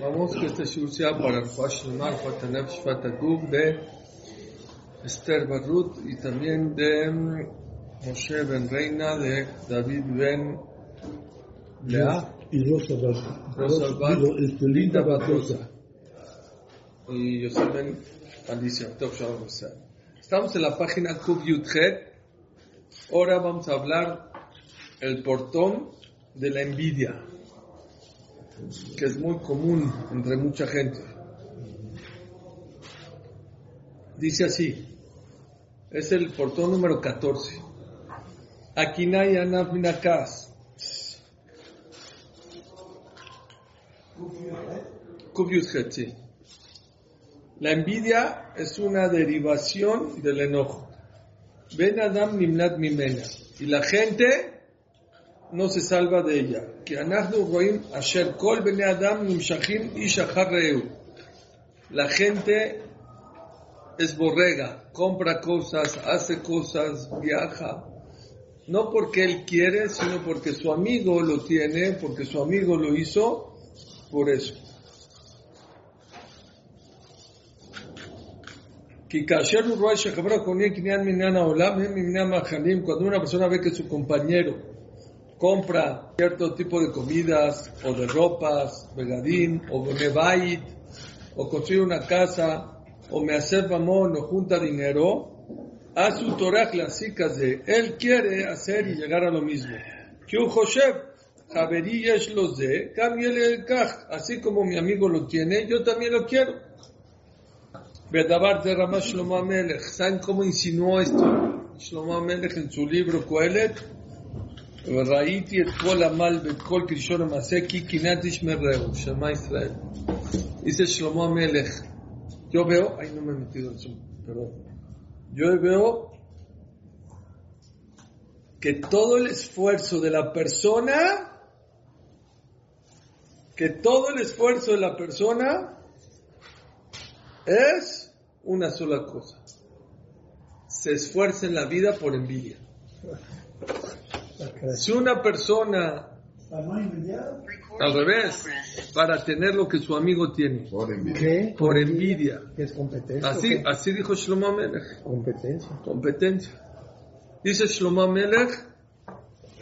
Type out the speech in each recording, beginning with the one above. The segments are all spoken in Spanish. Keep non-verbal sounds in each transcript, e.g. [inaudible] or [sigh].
Vamos que este shiur sea para el Fashlemar, Fatanef, Fatagub de Esther Barrut y también de Moshe Ben Reina, de David Ben Lea y Rosa Bat- este, Linda Batosa. y Yosef Ben Alicia. Estamos en la página Kub Yudhet. Ahora vamos a hablar el portón de la envidia, que es muy común entre mucha gente. Dice así, es el portón número 14. Akinay Anaf Minakas. Sí. La envidia es una derivación del enojo. Ben Adam Nimnat Mimena. Y la gente no se salva de ella. Que Asher Kol Adam La gente es borrega, compra cosas, hace cosas, viaja. No porque él quiere, sino porque su amigo lo tiene, porque su amigo lo hizo, por eso. Cuando una persona ve que su compañero compra cierto tipo de comidas, o de ropas, begadín, o bait, o construye una casa, o me hace mamón, o junta dinero, a su torah clásicas de él quiere hacer y llegar a lo mismo. Que un los de, el kaj, así como mi amigo lo tiene, yo también lo quiero. Bedabar de Ramá Shlomo Amelech. ¿Saben cómo insinuó esto Shlomo Amelech en su libro Coelet? Shlomo Amelech. Yo veo. Yo veo que todo el esfuerzo de la persona, que todo el esfuerzo de la persona es una sola cosa. Se esfuerza en la vida por envidia. Si una persona, al revés, para tener lo que su amigo tiene, Por envidia. ¿Qué? por envidia. ¿Qué es competencia? Así, ¿Qué? así dijo Shlomo Amelech. Competencia. Competencia. Dice Shlomo Amelech,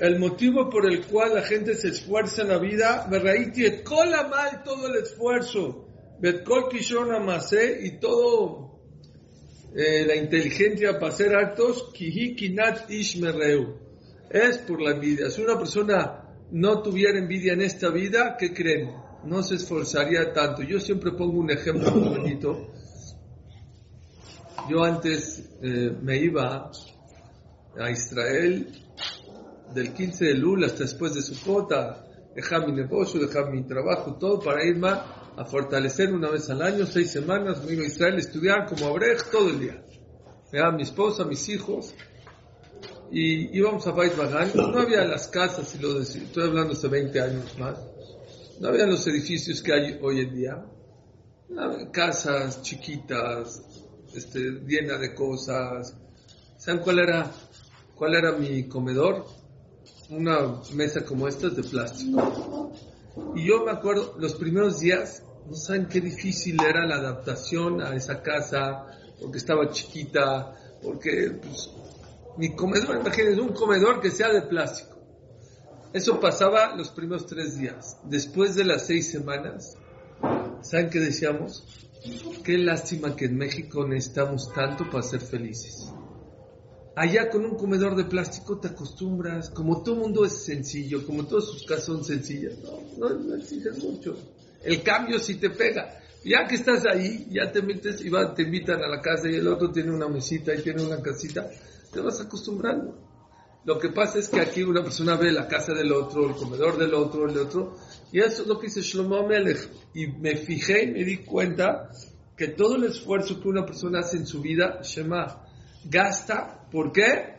el motivo por el cual la gente se esfuerza en la vida, Berraiti et kol amal todo el esfuerzo, bet kol kishon amase y todo eh, la inteligencia para hacer actos, kihi kinat ish mereu. Es por la envidia. Si una persona no tuviera envidia en esta vida, ¿qué creen? No se esforzaría tanto. Yo siempre pongo un ejemplo muy bonito. Yo antes eh, me iba a Israel del 15 de Lul hasta después de Sukkot a dejar mi negocio, dejar mi trabajo, todo para irme a fortalecer una vez al año, seis semanas, me iba a Israel a estudiar como abrej todo el día. Me a mi esposa, mis hijos, y íbamos a Beit Bagan. No había las casas, y lo de- estoy hablando hace 20 años más, no había los edificios que hay hoy en día. Casas chiquitas, este, llenas de cosas. ¿Saben cuál era, cuál era mi comedor? Una mesa como esta de plástico. Y yo me acuerdo, los primeros días, no saben qué difícil era la adaptación a esa casa, porque estaba chiquita, porque pues, mi comedor, imagínense, un comedor que sea de plástico. Eso pasaba los primeros tres días. Después de las seis semanas, ¿saben qué decíamos? Qué lástima que en México necesitamos tanto para ser felices. Allá con un comedor de plástico te acostumbras, como todo mundo es sencillo, como todas sus casas son sencillas, no, no, no exiges mucho. El cambio sí te pega. Ya que estás ahí, ya te metes y va, te invitan a la casa y el otro tiene una mesita y tiene una casita, te vas acostumbrando. Lo que pasa es que aquí una persona ve la casa del otro, el comedor del otro, el otro, y eso es lo que dice Shlomo Amelech. Y me fijé y me di cuenta que todo el esfuerzo que una persona hace en su vida, Shema, gasta, ¿por qué?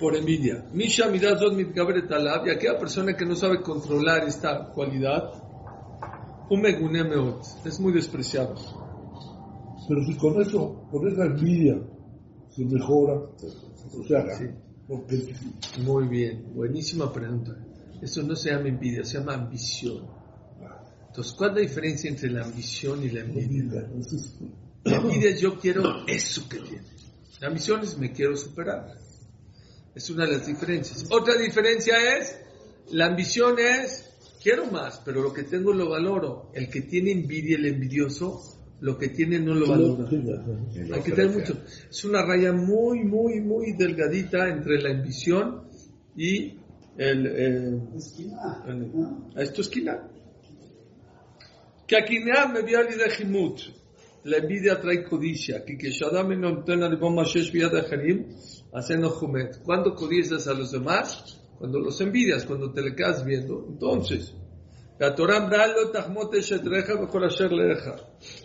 Por envidia. Misha midazot mitgabret alab, y aquella persona que no sabe controlar esta cualidad, un megunemeot, es muy despreciado. Pero si con eso, con esa envidia, se mejora, o sea, Sí. porque Muy bien, buenísima pregunta. Eso no se llama envidia, se llama ambición. Entonces, ¿cuál es la diferencia entre la ambición y la envidia? La envidia es yo quiero eso que tiene. La ambición es me quiero superar. Es una de las diferencias. Otra diferencia es, la ambición es, quiero más, pero lo que tengo lo valoro. El que tiene envidia, el envidioso, lo que tiene no lo valora. Hay que tener mucho. Es una raya muy, muy, muy delgadita entre la ambición y el... el esto es esquina. Que aquí me vio de Jimut. La envidia trae codicia. Que que Shadam de bomba shesh vía de Harim, hacen jumet. Cuando codicias a los demás? Cuando los envidias, cuando te le quedas viendo. Entonces, la Torah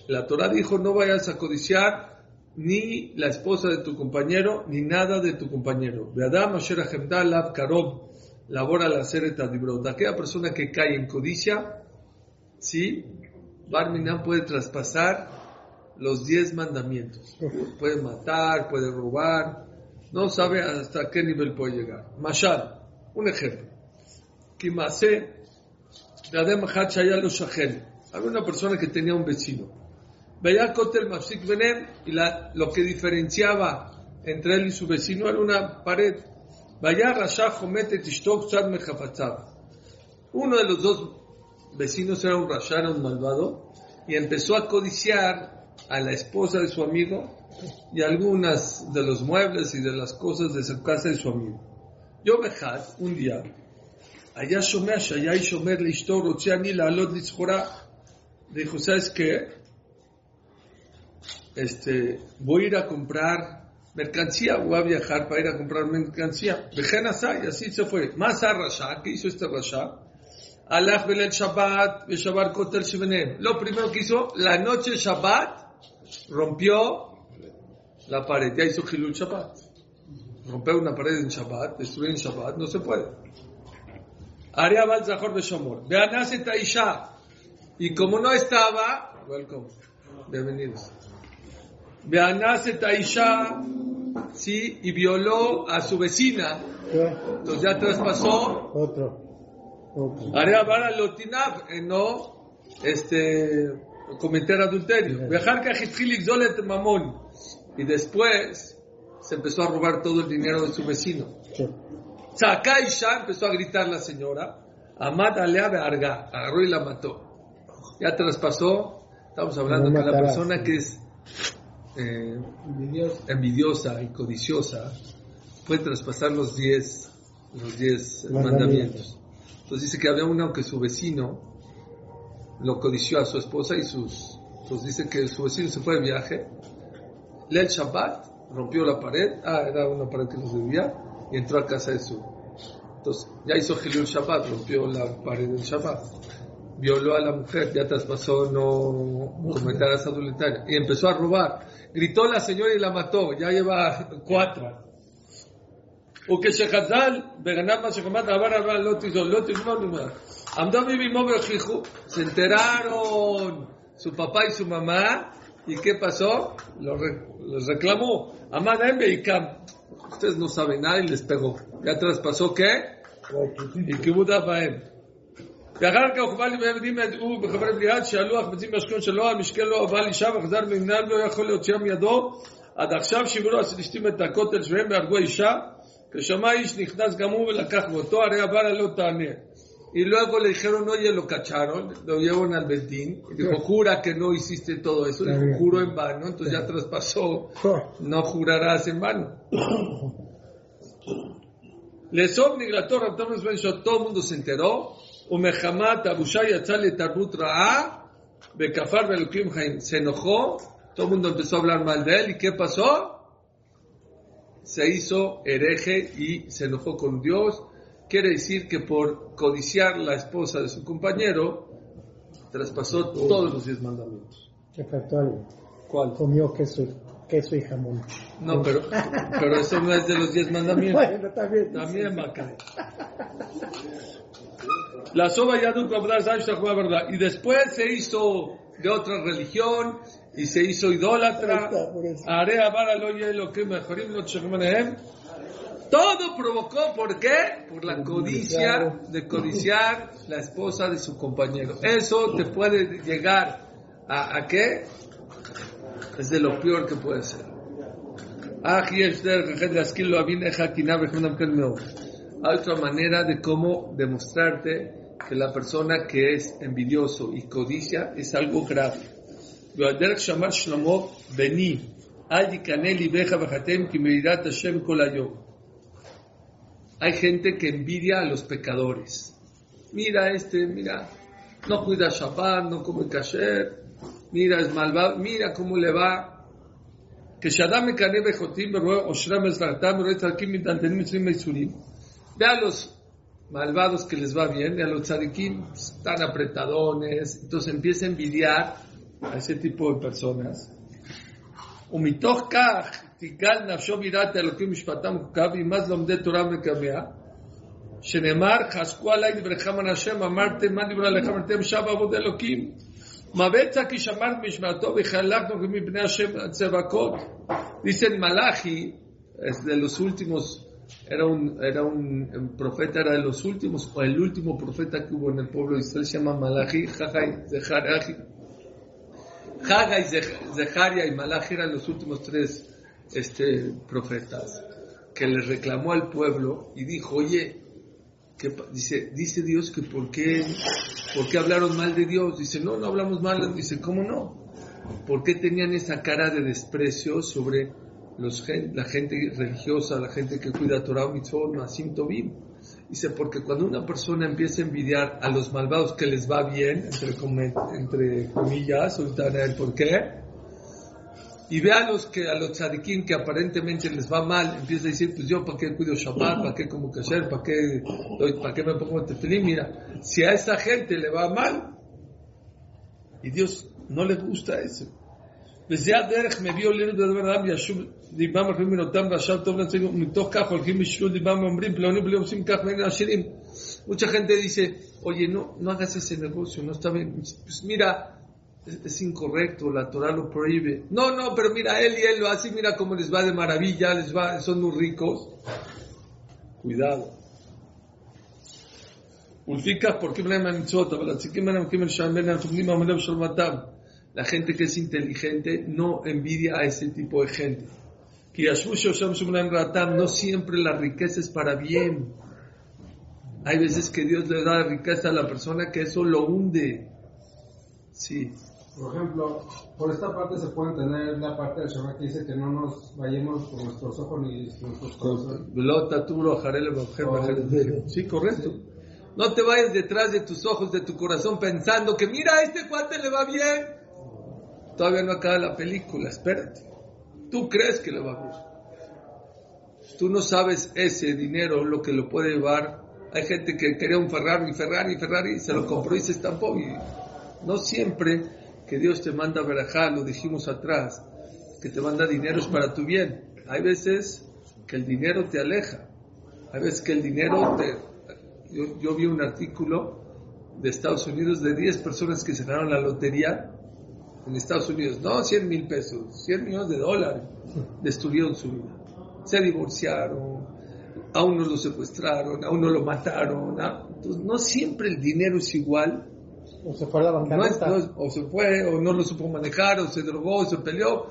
La Torah dijo, no vayas a codiciar ni la esposa de tu compañero, ni nada de tu compañero. Labora la sereta de Aquella persona que cae en codicia, sí, Barminan puede traspasar los diez mandamientos. Puede matar, puede robar, no sabe hasta qué nivel puede llegar. Mashal, un ejemplo. Kimase, había una persona que tenía un vecino. Veía Kotel Mafsik Benem y lo que diferenciaba entre él y su vecino era una pared. Vaya Rasha Jomete Tishtok Tzad Uno de los dos vecinos era un Rasha, un malvado, y empezó a codiciar a la esposa de su amigo y algunas de los muebles y de las cosas de su casa de su amigo. Yo, Bejat, un día, allá שומע שהיה איש אומר לאשתו, רוצה אני לעלות לסחורה, dijo, ¿sabes qué? Este, voy a ir a comprar mercancía, voy a viajar para ir a comprar mercancía. Dejen y así se fue. Más a Rasha, ¿qué hizo este Rasha? Alach Belel Shabbat, Shabbat Kotel Shivenem. Lo primero que hizo, la noche Shabbat, rompió la pared, ya hizo Hilul Shabbat. Romper una pared en Shabbat, destruir en Shabbat, no se puede. Aria Bal Zahor Beshomor. Beanase Taisha. Y como no estaba, welcome, bienvenidos. Beanase Taisha, sí, y violó a su vecina. Entonces ya traspasó. Otro. Aria Bal Lotinav, no, este, cometer adulterio. Viajar que Zolet Mamón. Y después se empezó a robar todo el dinero de su vecino. Isha empezó a gritar la señora. Amad Alea Arga, agarró y la mató. Ya traspasó, estamos hablando de la persona que es eh, envidiosa y codiciosa puede traspasar los diez, los diez mandamientos. Entonces dice que había uno que su vecino lo codició a su esposa y sus. Entonces dice que su vecino se fue de viaje, el Shabbat, rompió la pared, ah, era una pared que nos debía, y entró a casa de su. Entonces, ya hizo Gilul Shabbat, rompió la pared del Shabbat. Violó a la mujer, ya traspasó no cometer adulteraria. Y empezó a robar. Gritó la señora y la mató. Ya lleva cuatro. O que Shechazal, Beganat Mashekomat, Abar Abar Lotis, Lotis, Amdó se enteraron su papá y su mamá. ¿Y qué pasó? los reclamó. Amad y Kam. Ustedes no saben nada y les pegó. Ya traspasó qué? Y que Buda Baem. ואחר כך הוכבה לי והעבדים ידעו בחברי בליעד שעלו החפצים מהשכון שלו, המשקל לא אבל אישה וחזר ונגנב לא יכול להוציאה מידו עד עכשיו שיברו הפלישתים את הכותל שלהם והרגו אישה כשמע איש נכנס גם הוא ולקח מאותו הרי הבעל לא תענה y luego le dijeron, oye, lo cacharon, lo llevan al Betín, y dijo, jura que no hiciste todo eso, dijo, juro en vano, entonces ya traspasó, no jurarás en vano. Les todo el mundo se enteró, se enojó, todo el mundo empezó a hablar mal de él, ¿y qué pasó? Se hizo hereje y se enojó con Dios, Quiere decir que por codiciar la esposa de su compañero, traspasó todos los diez mandamientos. ¿Qué faltó algo. ¿Cuál? Comió queso, queso y jamón. No, pero, pero eso no es de los diez mandamientos. bueno, también. También va a caer. La soba ya verdad. Y después se hizo de otra religión y se hizo idólatra. Area lo que mejorim Todo provocó, ¿por qué? Por la codicia de codiciar la esposa de su compañero. Eso te puede llegar a, ¿a qué? Es de lo peor que puede ser. Hay otra manera de cómo demostrarte que la persona que es envidioso y codicia es algo grave hay gente que envidia a los pecadores. Mira este, mira, no cuida Shabbat, no come kasher, mira es malvado, mira cómo le va. Ve a los malvados que les va bien, ve a los tzadikim, están apretadones, entonces empieza a envidiar a ese tipo de personas. Umitoch תגל נפשו ביראת האלוקים משפטם חוקיו וימז לומדי תורה וקמיה שנאמר חזקו עלי דבריכם על השם אמרתם מה דברי עליכם אמרתם שב עבוד אלוקים מה בצע כי שמרת משמעתו וחלקנו מבני השם צבקות dicen Malachi es de los últimos era un, era un profeta, era de los últimos, o el último profeta que hubo en el pueblo de Israel, se llama Malachi, Jajai, Zechariah, Haga y Zeharia y Malachi eran los últimos tres este, profetas que le reclamó al pueblo y dijo, oye, dice, dice Dios que por qué, por qué hablaron mal de Dios. Dice, no, no hablamos mal. Dice, ¿cómo no? ¿Por qué tenían esa cara de desprecio sobre los, la gente religiosa, la gente que cuida Torah, Mitzvot, Masim Tobim? Dice, porque cuando una persona empieza a envidiar a los malvados que les va bien, entre, entre comillas, ahorita el por qué, y ve a los, que, a los tzadikim que aparentemente les va mal, empieza a decir, pues yo para qué cuido Shabbat, para qué como kasher, para qué, para qué me pongo tefilín, mira, si a esa gente le va mal, y Dios no le gusta eso. וזה הדרך מביא עלינו לדבר רב ישוב דיבם הולכים מנותם ועכשיו טוב לצגו מתוך כך הולכים בשביל דיבם ואומרים פלוני בלי עושים כך ואין עשירים mucha gente dice oye no, no hagas ese negocio no está bien pues mira es incorrecto, la Torah lo prohíbe. No, no, pero mira, él y él lo hace, mira cómo les va de maravilla, les va, son muy ricos. Cuidado. La gente que es inteligente no envidia a ese tipo de gente. No siempre la riqueza es para bien. Hay veces que Dios le da riqueza a la persona que eso lo hunde. Sí. Por ejemplo, por esta parte se puede entender la parte del Shabbat que dice que no nos vayamos con nuestros ojos ni nuestros corazones. Sí, correcto. No te vayas detrás de tus ojos, de tu corazón, pensando que mira, a este cuate le va bien. Todavía no acaba la película, espérate. Tú crees que le va bien. Tú no sabes ese dinero lo que lo puede llevar. Hay gente que quería un Ferrari, Ferrari, Ferrari, se lo compró y se estampó. Y no siempre que Dios te manda verajá, lo dijimos atrás, que te manda dinero es para tu bien. Hay veces que el dinero te aleja. Hay veces que el dinero te... Yo, vi un artículo de Estados Unidos de 10 personas que se ganaron la lotería en Estados Unidos, no 100 mil pesos, 100 millones de dólares, destruyeron su vida. Se divorciaron, a uno lo secuestraron, a uno lo mataron. No siempre el dinero es igual. O se fue a la no es, no o se fue, o no lo supo manejar, o se drogó, o se peleó.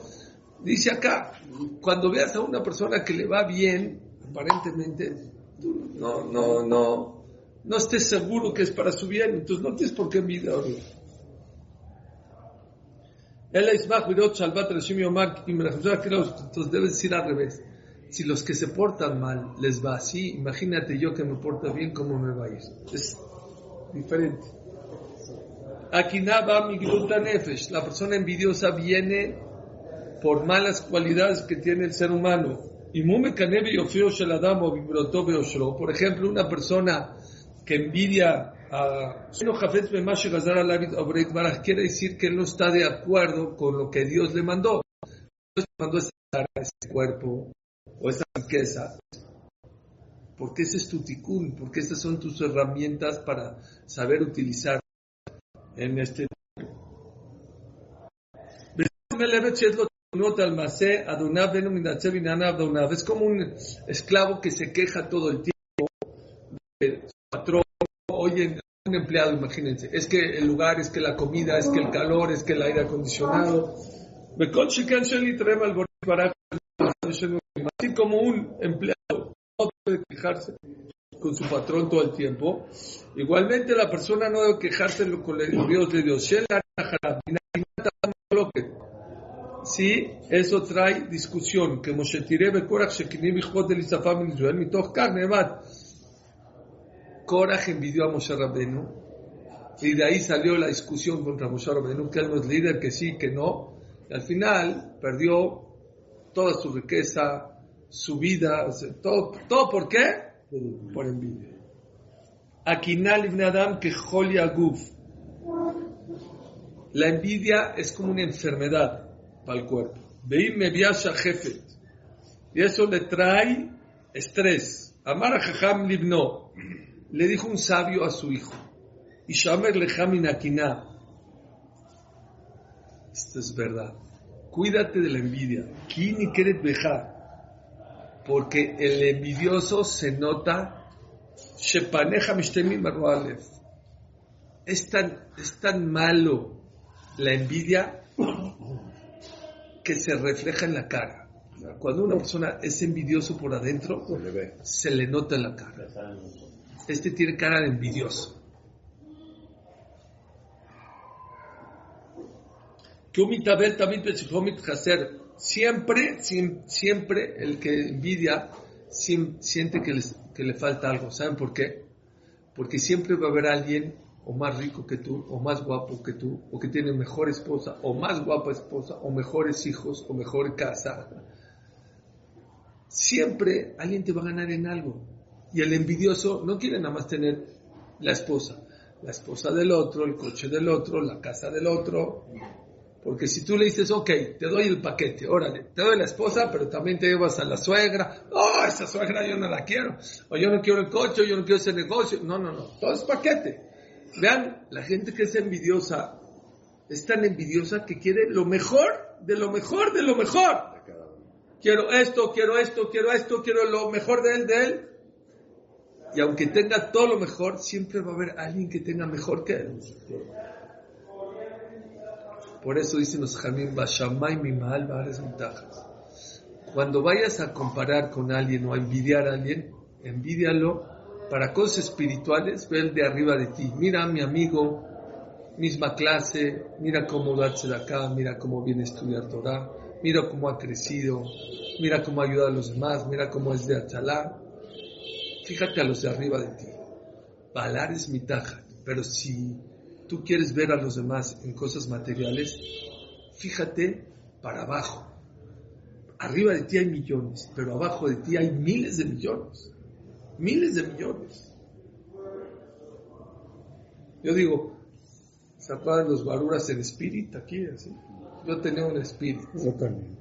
Dice acá, cuando veas a una persona que le va bien, aparentemente, tú no, no, no, no estés seguro que es para su bien, entonces no tienes por qué envidiarlo. Entonces debes decir al revés. Si los que se portan mal les va así, imagínate yo que me porto bien, ¿cómo me va a ir? Es diferente. Aquí nada nefesh. La persona envidiosa viene por malas cualidades que tiene el ser humano. Y Por ejemplo, una persona que envidia quiere decir que él no está de acuerdo con lo que Dios le mandó. Dios mandó este cuerpo o esta riqueza. Porque ese es tu tikkun, porque estas son tus herramientas para saber utilizar en este Es como un esclavo que se queja todo el tiempo de su patrón. Oye, un empleado, imagínense, es que el lugar, es que la comida, es que el calor, es que el aire acondicionado. Así como un empleado no puede quejarse con su patrón todo el tiempo, igualmente la persona no debe quejarse con el Dios de Dios. Sí, eso trae discusión. Que Moshe Tirebe Korach Shekinim Ichbot del Isafam Israel, mitoch carne. Korach envidió a Moshe Rabbeinu y de ahí salió la discusión contra Moshe Rabbeinu, que él no es líder, que sí, que no. Y al final perdió toda su riqueza, su vida, todo, todo ¿por qué? Por envidia. Akinal ibn Adam que Guf. La envidia es como una enfermedad para el cuerpo. Veim me jefe. Y eso le trae estrés. Amar Jajam Libno. Le dijo un sabio a su hijo. Y Shamer Lejamin Akiná. Esto es verdad. Cuídate de la envidia. Kini Keret Porque el envidioso se nota. Es tan, es tan malo la envidia que se refleja en la cara. Cuando una persona es envidioso por adentro, se le nota en la cara. Este tiene cara de envidioso. Siempre, siempre el que envidia siente que, le falta algo. ¿Saben por qué? Porque siempre va a haber alguien o más rico que tú, o más guapo que tú, o que tiene mejor esposa, o más guapa esposa, o mejores hijos, o mejor casa. Siempre alguien te va a ganar en algo. Y el envidioso no quiere nada más tener la esposa, la esposa del otro, el coche del otro, la casa del otro. Porque si tú le dices, ok, te doy el paquete, órale, te doy la esposa, pero también te llevas a la suegra, oh, esa suegra yo no la quiero, o yo no quiero el coche, o yo no quiero ese negocio, no, no, no, todo es paquete. Vean, la gente que es envidiosa es tan envidiosa que quiere lo mejor de lo mejor de lo mejor. Quiero esto, quiero esto, quiero esto, quiero lo mejor de él, de él. Y aunque tenga todo lo mejor, siempre va a haber alguien que tenga mejor que él. Por eso dicen los jamín, Bashamay mi mal, ventajas. Cuando vayas a comparar con alguien o a envidiar a alguien, envidialo para cosas espirituales, ve el de arriba de ti. Mira a mi amigo, misma clase, mira cómo darse de acá, mira cómo viene a estudiar Torah, mira cómo ha crecido, mira cómo ayuda a los demás, mira cómo es de Achalá. Fíjate a los de arriba de ti. Balar es mi taja, pero si tú quieres ver a los demás en cosas materiales, fíjate para abajo. Arriba de ti hay millones, pero abajo de ti hay miles de millones miles de millones. Yo digo, ¿se acuerdan los guaruras en espíritu aquí? Así? Yo tenía un espíritu. Yo también.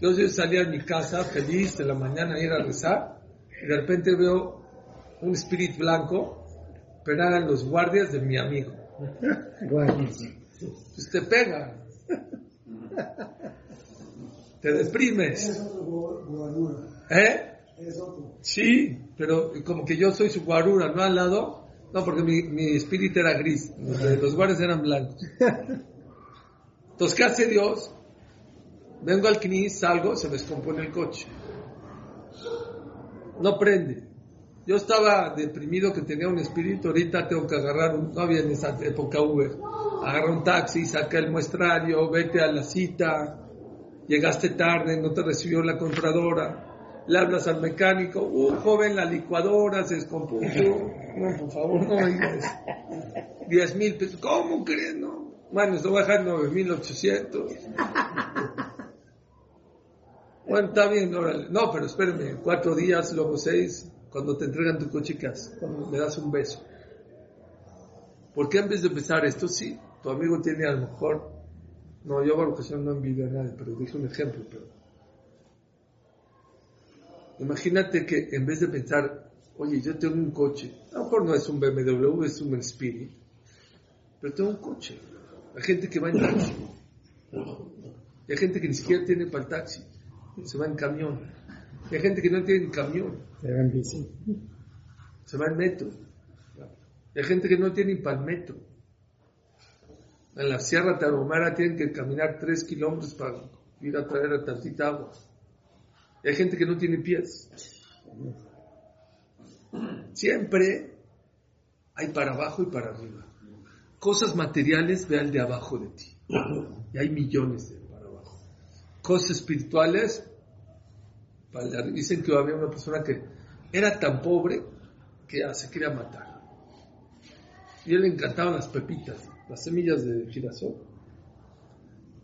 Yo salía a mi casa feliz de la mañana a ir a rezar y de repente veo un espíritu blanco, pero eran los guardias de mi amigo. Pues te pega. Te deprimes. ¿Eh? Sí, pero como que yo soy su guarura, ¿no? Al lado. No, porque mi, espíritu era gris. Los, guardias eran blancos. Entonces, ¿qué hace Dios? Vengo al CNIS, salgo, se me descompone el coche. No prende. Yo estaba deprimido que tenía un espíritu, ahorita tengo que agarrar, un, no había en esa época Uber, agarra un taxi, saca el muestrario, vete a la cita, llegaste tarde, no te recibió la compradora, le hablas al mecánico, uh, joven, la licuadora se descompuso. No, por favor, no digas. 10 mil pesos, ¿cómo crees? No? Bueno, se va a dejar 9 mil 800. Bueno, está bien, órale. No, pero espérame, cuatro días, luego seis, cuando te entregan tu coche, ¿qué Cuando le das un beso. ¿Por qué en vez de empezar esto, sí, tu amigo tiene a lo mejor, no, yo por ocasión no envidio a nadie, pero dije un ejemplo, pero Imagínate que en vez de pensar, oye, yo tengo un coche, a lo mejor no es un BMW, es un Spirit, pero tengo un coche. La gente que va en taxi. Hay gente que ni siquiera tiene para el taxi, se va en camión. Hay gente que no tiene camión, Se va en bici. se va en metro. Hay gente que no tiene ni para el metro. En la Sierra Tarahumara tienen que caminar tres kilómetros para ir a traer a tantita agua. Hay gente que no tiene pies. Siempre hay para abajo y para arriba. Cosas materiales, ve al de abajo de ti. Y hay millones de para abajo. Cosas espirituales, para el de arriba. Dicen que había una persona que era tan pobre que ya se quería matar. Y él le encantaban las pepitas, las semillas de girasol.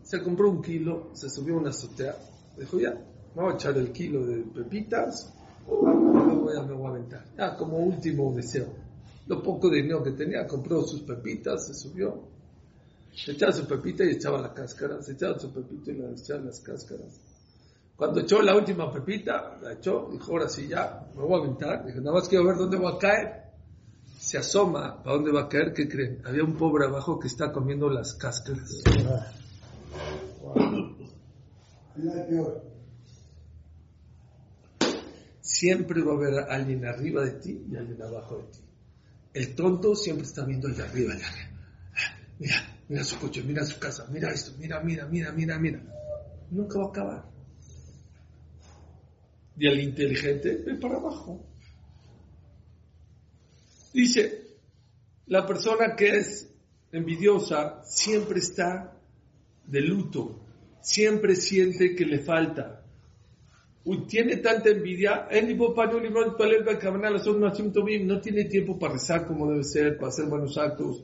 Se compró un kilo, se subió a una azotea, dijo ya, vamos a echar el kilo de pepitas, luego ya me voy a aventar. Ya como último deseo. Lo poco de dinero que tenía, compró sus pepitas, se subió, se echaba su pepita y echaba la cáscara, se echaba su pepita y echaba las cáscaras. Cuando echó la última pepita, la echó, dijo, ahora sí ya, me voy a aventar. Dijo, nada más quiero ver dónde voy a caer. Se asoma, ¿para dónde va a caer? ¿Qué creen? Había un pobre abajo que está comiendo las cáscaras. Ah, Siempre va a haber alguien arriba de ti y alguien abajo de ti. El tonto siempre está viendo allá arriba, allá arriba. Mira, mira su coche, mira su casa, mira esto, mira, mira, mira, mira, mira. Nunca va a acabar. Y el inteligente ve para abajo. Dice, la persona que es envidiosa siempre está de luto, siempre siente que le falta. Uy, tiene tanta envidia, no tiene tiempo para rezar como debe ser, para hacer buenos actos.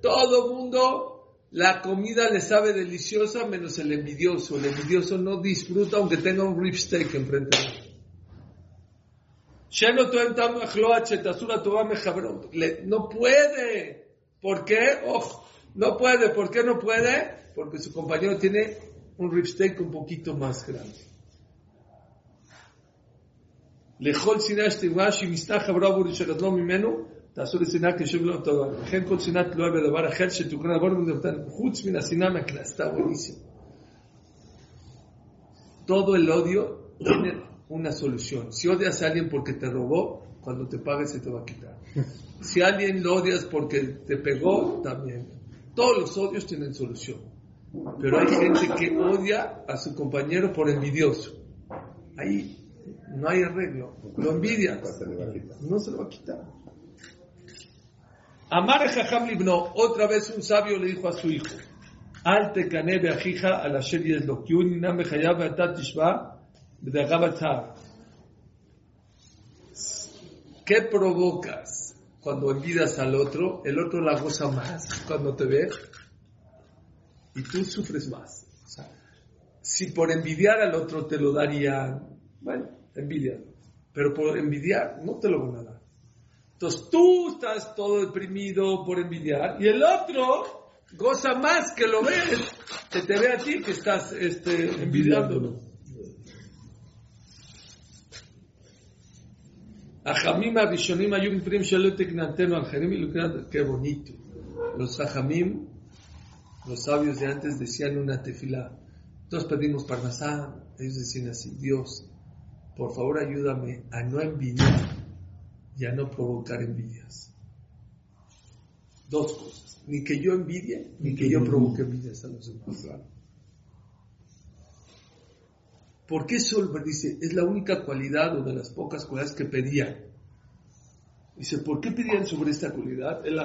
Todo mundo, la comida le sabe deliciosa menos el envidioso. El envidioso no disfruta aunque tenga un ribsteak enfrente de él. No puede. ¿Por qué? No puede. ¿Por qué no puede? Porque su compañero tiene un ribsteak un poquito más grande. Lejol sinash timash y mistaja. תעשו לשנאה כשוב לא טובה. וכן כל שנאה תלויה בדבר אחר שתוקנה עבור מדבתן, חוץ מן השנאה מהכלל. Está buenísimo. Todo el odio tiene una solución. Si odias a alguien porque te robó, cuando te pague se te va a quitar. Si a alguien lo odias porque te pegó, también. Todos los odios tienen solución. Pero hay gente que odia a su compañero por envidioso. Ahí no hay arreglo. Lo envidia. No se lo va a quitar. Amar Jajam Libno, otra vez un sabio le dijo a su hijo, Al te canebe ajija a la sherie lo que un inam bechayab atat tishba b'dagabat ¿Qué provocas cuando envidias al otro? El otro la goza más cuando te ve y tú sufres más. Si por envidiar al otro te lo darían, bueno, envidia. Pero por envidiar no te lo van a dar. Entonces tú estás todo deprimido por envidiar y el otro goza más que lo ves, que te ve a ti que estás este, envidiándolo. החכמים הראשונים היו מפרים שלא תקנתנו על חיילים ולקראת qué bonito. Los hajamim, los sabios de antes decían una tefilá. Todos pedimos parnasá, ellos decían así, Dios, por favor ayúdame a no envidiar y a no provocar envidias. Dos cosas, ni que yo envidie, ni que yo provoque envidias a los demás. ¿Por qué Solver dice, es la única cualidad o de las pocas cualidades que pedían? Dice, ¿por qué pedían sobre esta cualidad? El.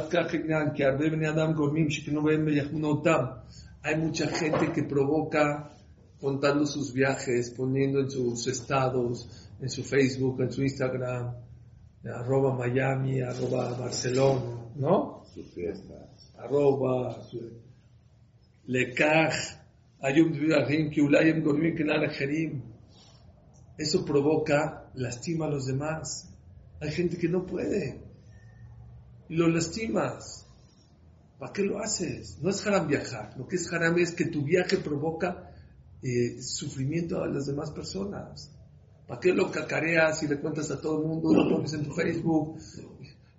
Hay mucha gente que provoca contando sus viajes, poniendo en sus estados, en su Facebook, en su Instagram, arroba Miami, arroba Barcelona, ¿no? sus fiestas. arroba lekaj ayum dvirahim ki ulayim gormim kenan. Eso provoca, lastima a los demás. Hay gente que no puede. Y lo lastimas. ¿Para qué lo haces? No es haram viajar. Lo que es haram es que tu viaje provoca eh, sufrimiento a las demás personas. ¿Para qué lo cacareas y le cuentas a todo el mundo? Lo pones en tu Facebook.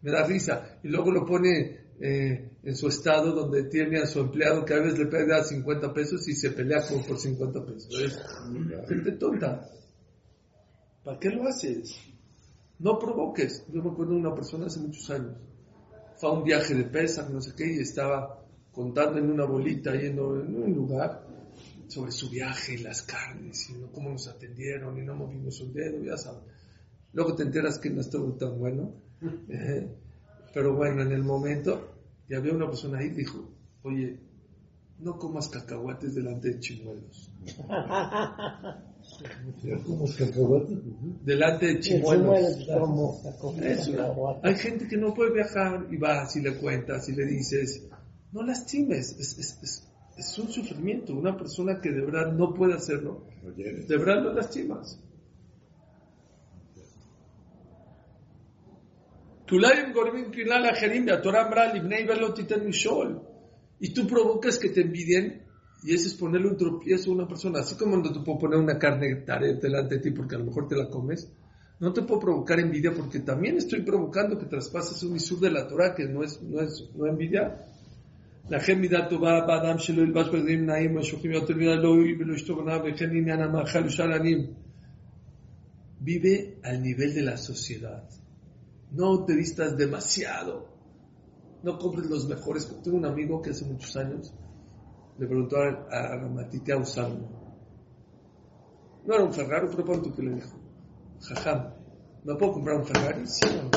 me da risa. Y luego lo pone eh, en su estado donde tiene a su empleado que a veces le pega 50 pesos y se pelea como por 50 pesos. Es gente tonta. ¿Para qué lo haces? No provoques. Yo me acuerdo de una persona hace muchos años. Fue a un viaje de pesa, no sé qué, y estaba contando en una bolita ahí en un lugar sobre su viaje y las carnes y cómo nos atendieron y no movimos un dedo, ya sabes. Luego te enteras que no estuvo tan bueno. Eh, pero bueno, en el momento, y había una persona ahí dijo, oye, no comas cacahuates delante de chimuelos. [laughs] cacahuates? Delante de chimuelos. Chimuelos, Eso. Hay gente que no puede viajar y vas y le cuentas y le dices, no lastimes, es, es, es, es un sufrimiento. Una persona que de verdad no puede hacerlo, de verdad lo lastimas. Y tú provocas que te envidien y ese es ponerle un tropiezo a una persona. Así como no te puedo poner una carne delante de ti porque a lo mejor te la comes, no te puedo provocar envidia porque también estoy provocando que traspases un isur de la Torah que no es, no es no envidia. Vejen Inyan Amachal Shalanim. Vive al nivel de la sociedad. No te vistas demasiado. No compres los mejores. Tengo un amigo que hace muchos años le preguntó a. No era un Ferrari, pero pronto que le dijo. Jajam, ¿me puedo comprar un Ferrari? Sí no.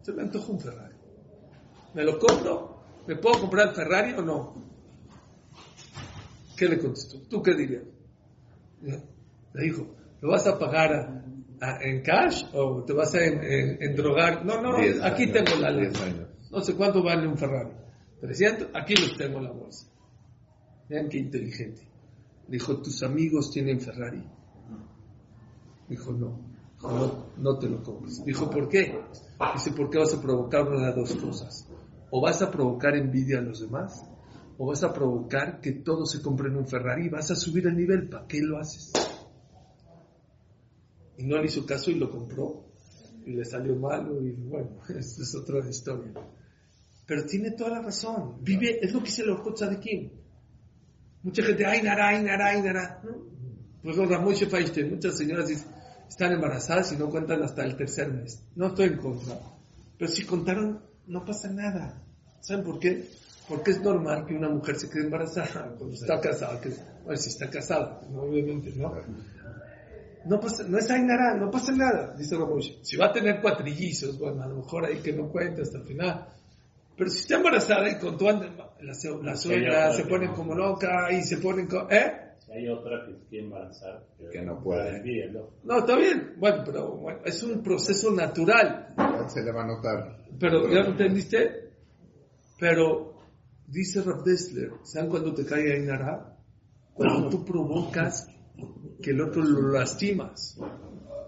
Se me antoja un Ferrari. ¿Me lo compro? ¿Me puedo comprar el Ferrari o no? ¿Qué le contestó? ¿Tú qué dirías? Le dijo, ¿lo vas a pagar en cash o te vas a endrogar? No, no, aquí tengo la ley. No sé cuánto vale un Ferrari. 300, aquí los tengo en la bolsa. Vean qué inteligente. Dijo, ¿tus amigos tienen Ferrari? Dijo, no. no, no te lo compres. Dijo, ¿por qué? Dice, ¿por qué vas a provocar una de las dos cosas? O vas a provocar envidia a los demás, o vas a provocar que todos se compren un Ferrari y vas a subir el nivel. ¿Para qué lo haces? Y no le hizo caso y lo compró. Y le salió malo y bueno, [laughs] esta es otra historia. Pero tiene toda la razón. Vive, es lo que dice el Orkot King. Mucha gente, ay, nara, ay, nara, ay, nara. ¿No? Pues los Ramoshe Feinstein, muchas señoras están embarazadas y no cuentan hasta el tercer mes. No estoy en contra. Pero si contaron, no pasa nada. ¿Saben por qué? Porque es normal que una mujer se quede embarazada cuando está casada. Que, bueno, si está casada, obviamente, ¿no? No, pasa, no es Ainara, no pasa nada, dice Ramoshe. Si va a tener cuatrillizos, bueno, a lo mejor hay que no cuente hasta el final. Pero si está embarazada y con tu la, la suegra se pone como loca y se ponen como, hay otra que quiere embarazar, que no puede. No, está bien. Bueno, pero bueno, es un proceso natural. Se le va a notar. Pero, ¿ya lo entendiste? Pero, dice Rav Dessler, ¿saben cuando te cae Ainara? Cuando tú provocas que el otro lo lastimas.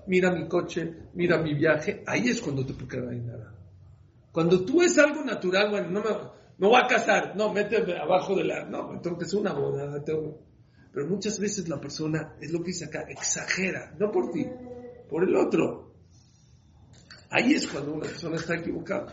Mira mi coche, mira mi viaje, ahí es cuando te puede caer Ainara. Cuando tú es algo natural, bueno, no me, me voy a casar, no, méteme abajo de la, no, tengo que hacer una boda, tengo, pero muchas veces la persona, es lo que dice acá, exagera, no por ti, por el otro. Ahí es cuando una persona está equivocada.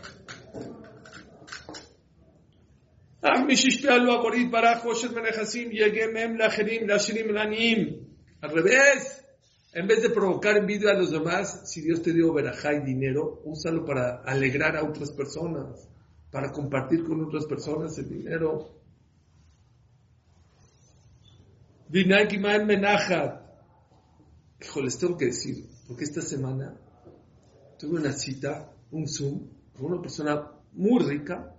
Al revés, en vez de provocar envidia a los demás, si Dios te dio verajá y dinero, úsalo para alegrar a otras personas, para compartir con otras personas el dinero. Hijo, les tengo que decir, porque esta semana tuve una cita, un Zoom, con una persona muy rica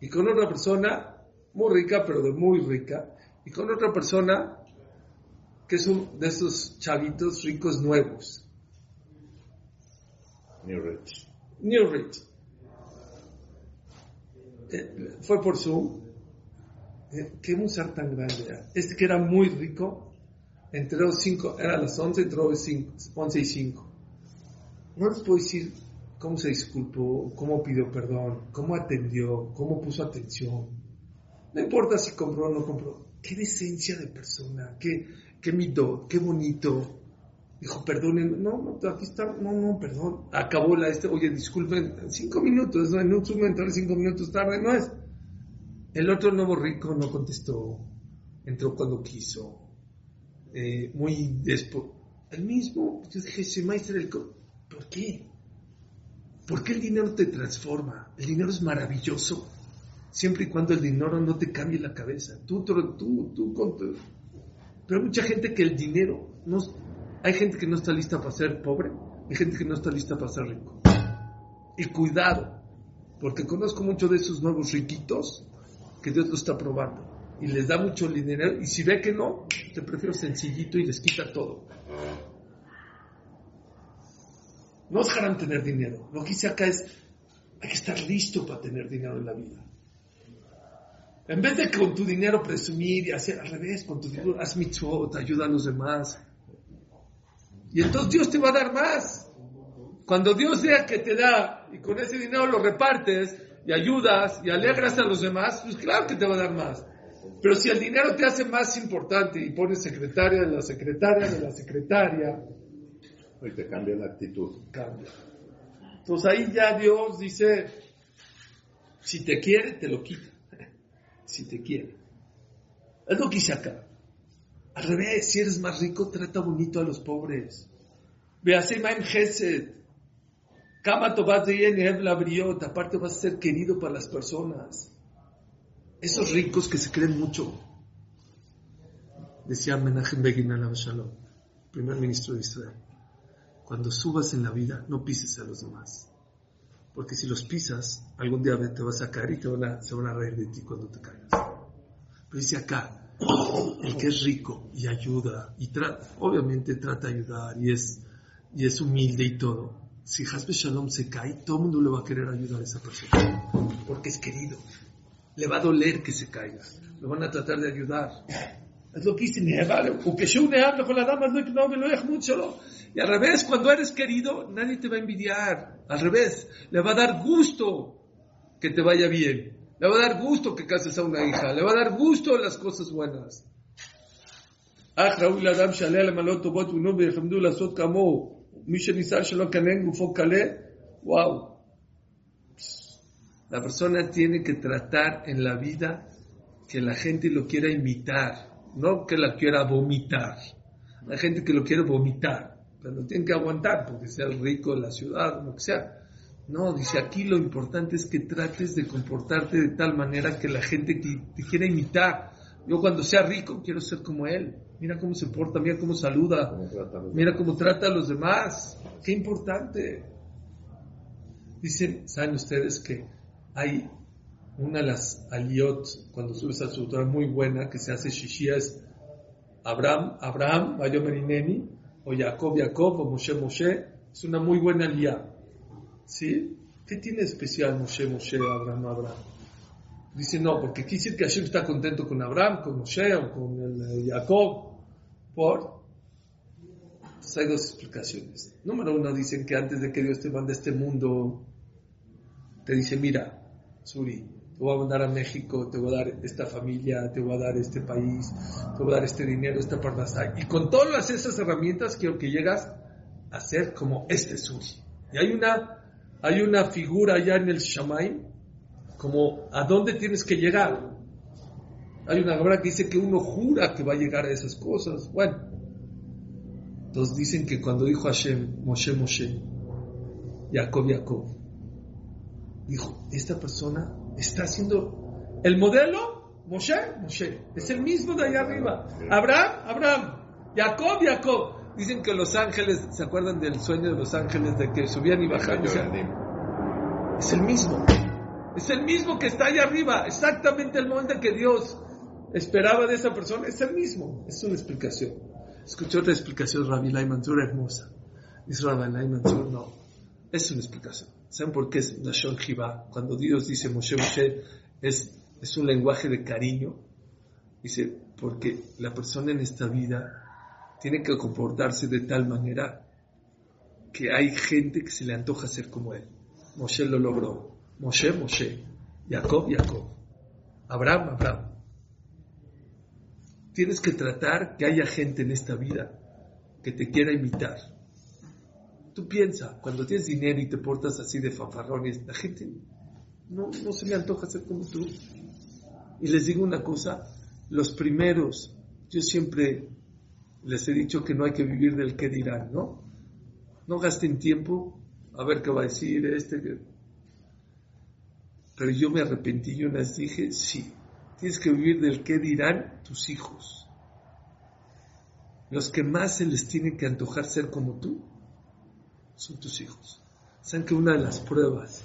y con otra persona muy rica, pero de muy rica, y con otra persona que es uno de esos chavitos ricos nuevos. New Rich. New Rich. Eh, fue por Zoom. Qué musar tan grande. Este que era muy rico, entró cinco, era las 11, entró cinco, 11 y 5. No les puedo decir cómo se disculpó, cómo pidió perdón, cómo atendió, cómo puso atención. No importa si compró o no compró. Qué decencia de persona, qué, qué mito, qué bonito. Dijo, perdónenme, no, no, aquí está, no, no, perdón. Acabó la este, oye, disculpen, cinco minutos, no, en un zoom entrar cinco minutos tarde, no es. El otro nuevo rico no contestó, entró cuando quiso, eh, muy despo. El mismo, yo dije, ese maestro, el co- ¿por qué? ¿Por qué el dinero te transforma? El dinero es maravilloso, siempre y cuando el dinero no te cambie la cabeza. Tú, tú, tú, tú con tu- Pero hay mucha gente que el dinero, no, hay gente que no está lista para ser pobre, hay gente que no está lista para ser rico. Y cuidado, porque conozco muchos de esos nuevos riquitos que Dios lo está probando. Y les da mucho dinero, y si ve que no, te prefiero sencillito y les quita todo. No es haram tener dinero. Lo que hice acá es, hay que estar listo para tener dinero en la vida. En vez de con tu dinero presumir y hacer al revés, con tu dinero haz mitzvot, ayuda a los demás. Y entonces Dios te va a dar más. Cuando Dios vea que te da y con ese dinero lo repartes y ayudas y alegras a los demás, pues claro que te va a dar más. Pero si el dinero te hace más importante y pones secretaria de la secretaria de la secretaria, Y te cambia la actitud. cambia. Entonces ahí ya Dios dice, si te quiere, te lo quita. [laughs] Si te quiere. Es lo que hice acá. Al revés, si eres más rico, trata bonito a los pobres. Ve así, Maim Gesed. Aparte vas a ser querido para las personas. Esos ricos que se creen mucho. Decía Menachem Begin Alav Shalom, primer ministro de Israel. Cuando subas en la vida, no pises a los demás. Porque si los pisas, algún día te vas a caer y te van a- se van a reír de ti cuando te caigas. Pero dice acá, el que es rico y ayuda, y obviamente trata de ayudar y es, y es humilde y todo Si Hasbe Shalom se cae, todo el mundo le va a querer ayudar a esa persona. Porque es querido. Le va a doler que se caiga. Le van a tratar de ayudar. Es lo que dice Nehebal. וכשהוא נאהב לכל אדם, אז לא יקנו ולא יחמוד שלו. Y al revés, cuando eres querido, nadie te va a envidiar. Al revés, le va a dar gusto que te vaya bien. Le va a dar gusto que cases a una hija. Le va a dar gusto las cosas buenas. אך ראוי לאדם שעליה למלא טובות ובנו ויחמדו לעשות כמוהו. מי שניסה שלא כנן גופו קלה, וואו. La persona tiene que tratar en la vida que la gente lo quiera imitar, no que la quiera vomitar. Hay gente que lo quiere vomitar, pero lo tienen que aguantar porque sea el rico de la ciudad, lo que sea. No, dice aquí lo importante es que trates de comportarte de tal manera que la gente que te quiera imitar. Yo cuando sea rico quiero ser como él. Mira cómo se porta, mira cómo saluda, ¿Cómo trata a los mira cómo trata a los demás. Qué importante. Dicen, ¿saben ustedes que hay una de las aliot cuando subes a su muy buena que se hace shishia es Abraham, Abraham, Vayomer Ineni, o Jacob, Jacob, o Moshe, Moshe. Es una muy buena aliyah. ¿Sí? ¿Qué tiene especial Moshe, Moshe, Abraham, Abraham? Dice, no, porque quiere decir que Hashem está contento con Abraham, con Moshe o con el, eh, Jacob. ¿Por? Pues hay dos explicaciones. Número uno, dicen que antes de que Dios te mande a este mundo, te dice, mira, Suri, te voy a mandar a México, te voy a dar esta familia, te voy a dar este país, te voy a dar este dinero, esta parnasá. Y con todas esas herramientas quiero que llegas a ser como este Suri. Y hay una, hay una figura allá en el Shamay, como a dónde tienes que llegar. Hay una obra que dice que uno jura que va a llegar a esas cosas. Bueno, entonces dicen que cuando dijo Hashem, Moshe, Moshe, Jacob, Jacob, dijo, esta persona está haciendo el modelo, Moshe, Moshe, es el mismo de allá arriba. Abraham, Abraham, Jacob, Jacob. Dicen que los ángeles, ¿se acuerdan del sueño de los ángeles de que subían y bajaban? Es el mismo. Es el mismo que está allá arriba. Exactamente el momento que Dios esperaba de esa persona. Es el mismo. Es una explicación. Escuché otra explicación, Rabbi Mansur, hermosa. Dice Rabbi Mansur, no. Es una explicación. ¿Saben por qué es Nashon Jiva? Cuando Dios dice Moshe, Moshe, es, es un lenguaje de cariño. Dice, porque la persona en esta vida tiene que comportarse de tal manera que hay gente que se le antoja ser como él. Moshe lo logró. Moshe, Moshe. Jacob, Jacob. Abraham, Abraham. Tienes que tratar que haya gente en esta vida que te quiera imitar. Tú piensa, cuando tienes dinero y te portas así de fanfarrones, la gente no, no se me antoja ser como tú. Y les digo una cosa, los primeros, yo siempre les he dicho que no hay que vivir del que dirán, ¿no? No gasten tiempo a ver qué va a decir este. Pero yo me arrepentí y una vez dije, sí, tienes que vivir del que dirán tus hijos. Los que más se les tiene que antojar ser como tú son tus hijos. Saben que una de las pruebas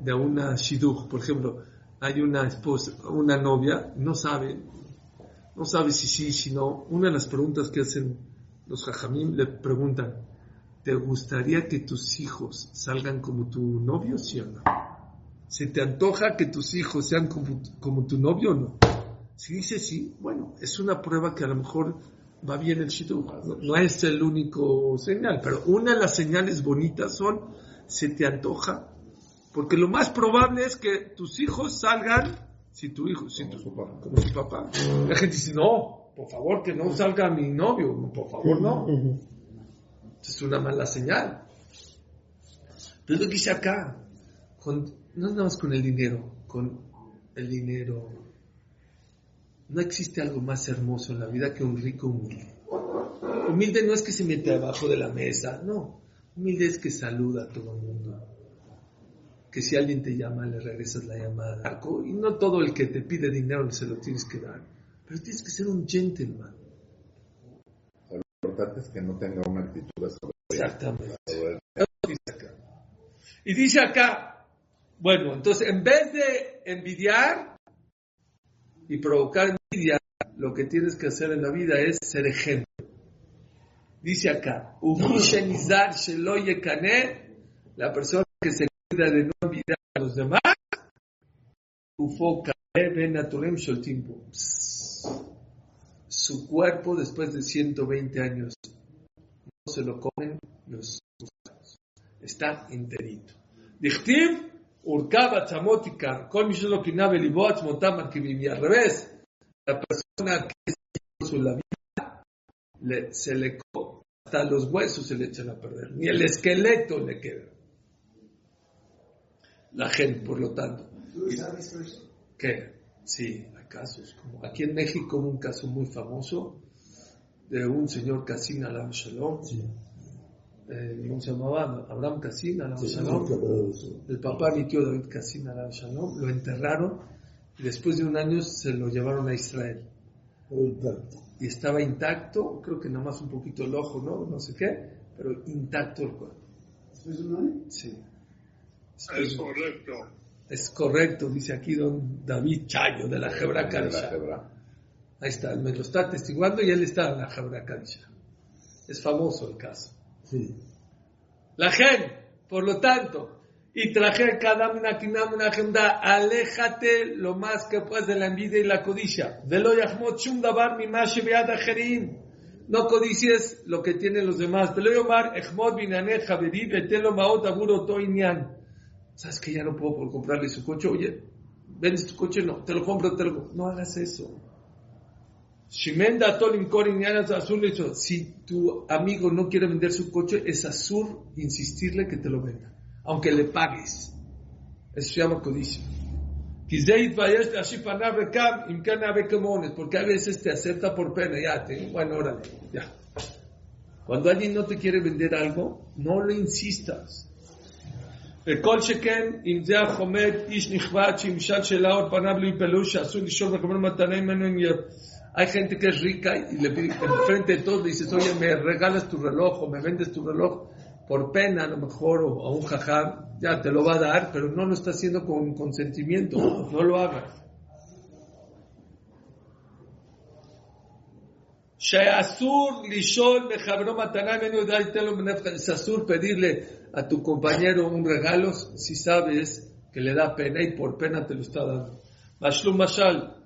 de una shidduch, por ejemplo, hay una esposa, una novia, no sabe, no sabe si sí, si no. Una de las preguntas que hacen los jajamim le preguntan, ¿te gustaría que tus hijos salgan como tu novio, sí o no? ¿Se te antoja que tus hijos sean como, como tu novio o no? Si dice sí, bueno, es una prueba que a lo mejor va bien el shidduch. No, no es el único señal, pero una de las señales bonitas son, se te antoja porque lo más probable es que tus hijos salgan, si tu hijo, si tu, como su papá. La gente dice, no, por favor, que no salga mi novio, por favor, no. Es una mala señal. Pero lo que dice acá, con, no nada más con el dinero, con el dinero. No existe algo más hermoso en la vida que un rico humilde. Humilde no es que se mete abajo de la mesa, no. Humilde es que saluda a todo el mundo. Que si alguien te llama, le regresas la llamada. Y no todo el que te pide dinero se lo tienes que dar. Pero tienes que ser un gentleman. Lo importante es que no tenga una actitud sobre Exactamente. Y dice acá, bueno, entonces en vez de envidiar y provocar envidia, lo que tienes que hacer en la vida es ser ejemplo. Dice acá, la persona que se cuida de no envidiar a los demás, su cuerpo después de 120 años no se lo comen los gusanos. Está enterito. Dichtiv, urkaba que vivía al revés. La persona que es su la vida, le- se le hasta los huesos se le echan a perder, ni el esqueleto le queda. La gente, por lo tanto. ¿Qué? Sí, hay casos. Como aquí en México hubo un caso muy famoso de un señor Casín Alam Shalom. Sí. Eh, ¿Cómo se llamaba? Abraham Sí, Shalom. El papá de mi tío David Casín Alam Shalom. Lo enterraron y después de un año se lo llevaron a Israel. Y estaba intacto, creo que nomás un poquito el ojo, ¿no? No sé qué, pero intacto el cuerpo. Sí. Es correcto. Es correcto, dice aquí don David Chayo de la Hebra Kadisha. Ahí está, me lo está atestiguando y él está en la Hebra Kadisha. Es famoso el caso. Sí. La gente, por lo tanto, y traje cada una agenda, aléjate lo más que puedas de la envidia y la codicia. Velo yahmot shum davar mima shebead acherim. No codicies lo que tienen los demás. Velo yomar echmod binane javeri betelo maot abur oto inyan. ¿Sabes que ya no puedo por comprarle su coche? Oye, ¿vendes tu coche? No, te lo compro, te lo No hagas eso. Shimenda Tolim Korin Yanas Azul le dijo, si tu amigo no quiere vender su coche, es azul insistirle que te lo venda, aunque le pagues. Eso se llama codicia. Kizeit Bayesh de Ashif Anav Rekam, Imkan Ave Kemones, porque a veces te acepta por pena, ya, te, bueno, órale, ya. Cuando alguien no te quiere vender algo, no le insistas. וכל שכן, אם זה החומד, איש נכבד, שימשל שלה עוד פניו לא יפלו, שאסור לשאול ולקבל מתנה ממנו אם י- Hay gente que es rica y le pide enfrente de todos le dices, oye, me regalas tu reloj o me vendes tu reloj por pena a lo mejor o a un jajam, ya te lo va a dar, pero no lo está haciendo con consentimiento, no lo hagas. Sheasur lishol. Es asur pedirle a tu compañero un regalo si sabes que le da pena y por pena te lo está dando. Mashlum Mashal,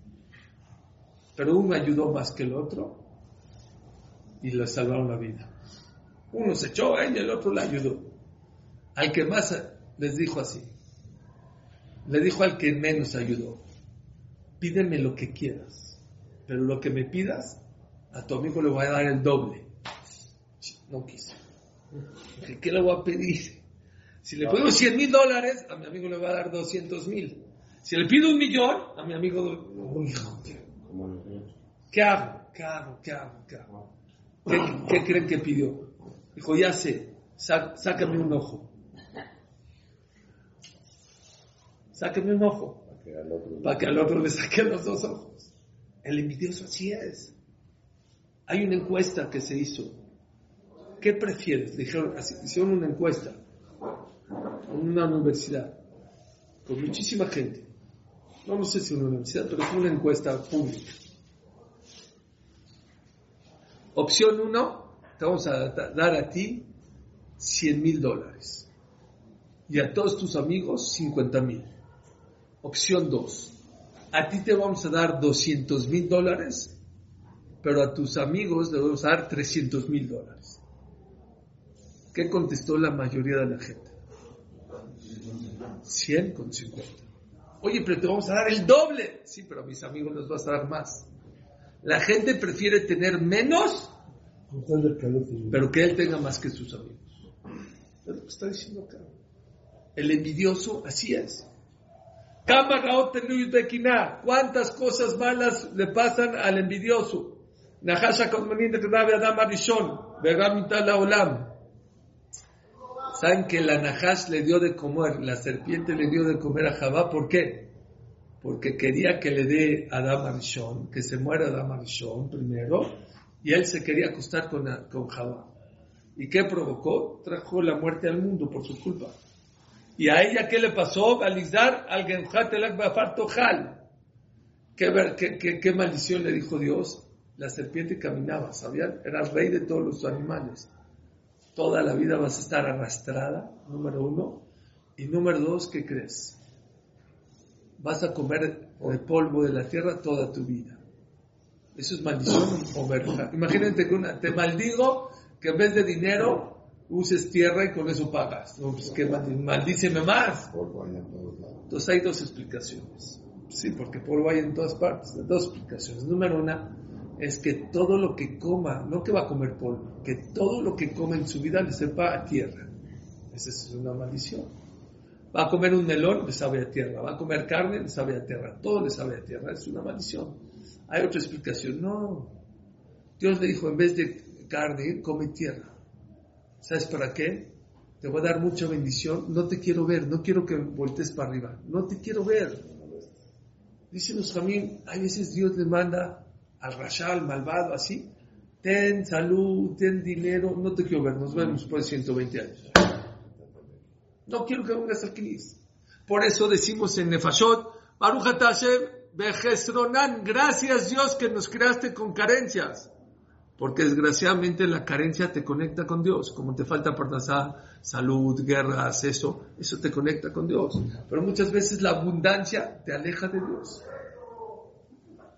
pero uno ayudó más que el otro y le salvaron la vida. Uno se echó a él y el otro le ayudó. Al que más les dijo así, le dijo al que menos ayudó, pídeme lo que quieras, pero lo que me pidas, a tu amigo le voy a dar el doble. No quiso. ¿qué le voy a pedir? Si le pido 100 mil dólares, a mi amigo le va a dar 200 mil. Si le pido un millón, a mi amigo, uy, ¿qué, ¿qué hago? ¿Qué hago? ¿Qué hago? ¿Qué hago? ¿Qué, qué creen que pidió? Dijo, ya sé, sá- sácame un ojo. Sácame un ojo para que al otro le saquen los dos ojos. El envidioso así es. Hay una encuesta que se hizo. ¿Qué prefieres? Dijeron, así- hicieron una encuesta en una universidad con muchísima gente. No, no sé si una universidad, pero fue una encuesta pública. Opción 1, te vamos a da- dar a ti 100 mil dólares y a todos tus amigos 50 mil. Opción 2. A ti te vamos a dar 200 mil dólares, pero a tus amigos le vamos a dar 300 mil dólares. ¿Qué contestó la mayoría de la gente? 100 con 50. Oye, pero te vamos a dar el doble. Sí, pero a mis amigos les vas a dar más. La gente prefiere tener menos, pero que él tenga más que sus amigos. Es lo que está diciendo acá. El envidioso así es. ¿Cuántas cosas malas le pasan al envidioso? Nahasha Adam Arishon, Olam. Saben que la Nahash le dio de comer, la serpiente le dio de comer a Jabá, ¿por qué? Porque quería que le dé a Adam que se muera Adam Arishon primero, y él se quería acostar con, con Jabá. ¿Y qué provocó? Trajo la muerte al mundo por su culpa. ¿Y a ella qué le pasó? Balizar al. ¿Qué, qué, qué, qué maldición le dijo Dios? La serpiente caminaba, ¿sabían? Era rey de todos los animales. Toda la vida vas a estar arrastrada, número uno. Y número dos, ¿qué crees? Vas a comer el polvo de la tierra toda tu vida. Eso es maldición o verja. Imagínate que una, te maldigo que en vez de dinero uses tierra y con eso pagas. No, pues que maldíceme más. Entonces hay dos explicaciones. Sí, porque polvo hay en todas partes. Dos explicaciones. Número una es que todo lo que coma, no que va a comer polvo, que todo lo que come en su vida le sepa a tierra. Esa es una maldición. Va a comer un melón, le sabe a tierra. Va a comer carne, le sabe a tierra. Todo le sabe a tierra. Es una maldición. Hay otra explicación. No. Dios le dijo, en vez de carne, come tierra. ¿Sabes para qué? Te voy a dar mucha bendición. No te quiero ver. No quiero que voltees para arriba. No te quiero ver. Dicen los jamín, hay veces Dios le manda al rasha, al malvado, así. Ten salud, ten dinero. No te quiero ver. Nos vemos por 120 años. No quiero que vengas al Kinis. Por eso decimos en Nefashot, Baruch bejesronan, gracias Dios que nos creaste con carencias. Porque desgraciadamente la carencia te conecta con Dios. Como te falta parnasá, salud, guerras, eso, eso te conecta con Dios. Pero muchas veces la abundancia te aleja de Dios. Fíjense, Marreara, le cae en el corazón, Julián.